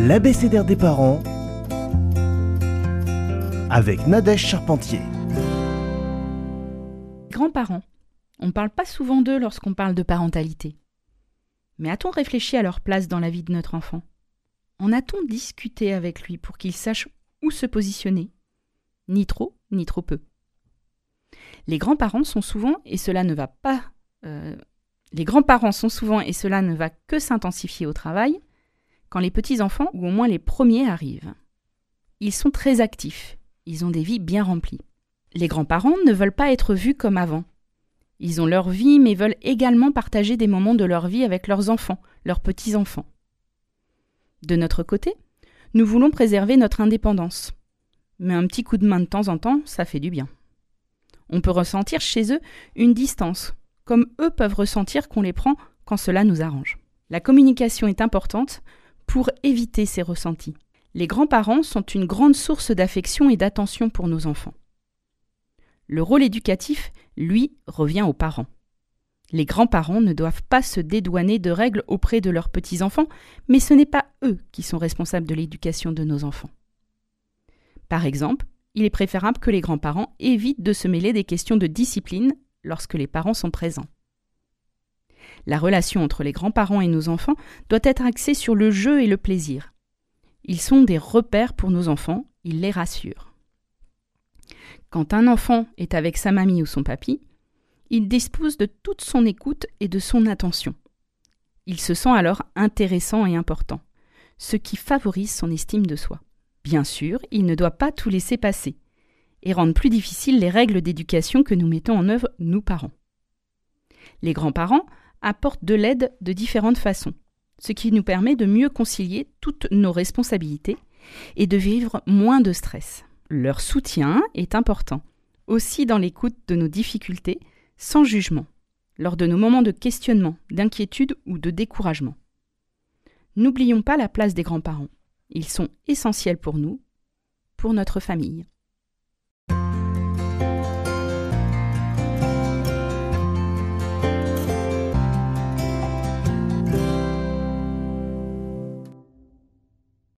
l'abécédaire des parents avec Nadège Charpentier. Grands-parents. On ne parle pas souvent d'eux lorsqu'on parle de parentalité. Mais a-t-on réfléchi à leur place dans la vie de notre enfant? En a-t-on discuté avec lui pour qu'il sache où se positionner? Ni trop, ni trop peu. Les grands-parents sont souvent, et cela ne va pas. euh, les grands-parents sont souvent, et cela ne va que s'intensifier au travail, quand les petits-enfants, ou au moins les premiers, arrivent. Ils sont très actifs, ils ont des vies bien remplies. Les grands-parents ne veulent pas être vus comme avant. Ils ont leur vie, mais veulent également partager des moments de leur vie avec leurs enfants, leurs petits-enfants. De notre côté, nous voulons préserver notre indépendance. Mais un petit coup de main de temps en temps, ça fait du bien. On peut ressentir chez eux une distance, comme eux peuvent ressentir qu'on les prend quand cela nous arrange. La communication est importante pour éviter ces ressentis. Les grands-parents sont une grande source d'affection et d'attention pour nos enfants. Le rôle éducatif, lui, revient aux parents. Les grands-parents ne doivent pas se dédouaner de règles auprès de leurs petits-enfants, mais ce n'est pas eux qui sont responsables de l'éducation de nos enfants. Par exemple, il est préférable que les grands-parents évitent de se mêler des questions de discipline lorsque les parents sont présents. La relation entre les grands-parents et nos enfants doit être axée sur le jeu et le plaisir. Ils sont des repères pour nos enfants, ils les rassurent. Quand un enfant est avec sa mamie ou son papy, il dispose de toute son écoute et de son attention. Il se sent alors intéressant et important, ce qui favorise son estime de soi. Bien sûr, il ne doit pas tout laisser passer et rendre plus difficiles les règles d'éducation que nous mettons en œuvre, nous parents. Les grands-parents apportent de l'aide de différentes façons, ce qui nous permet de mieux concilier toutes nos responsabilités et de vivre moins de stress. Leur soutien est important, aussi dans l'écoute de nos difficultés, sans jugement, lors de nos moments de questionnement, d'inquiétude ou de découragement. N'oublions pas la place des grands-parents. Ils sont essentiels pour nous, pour notre famille.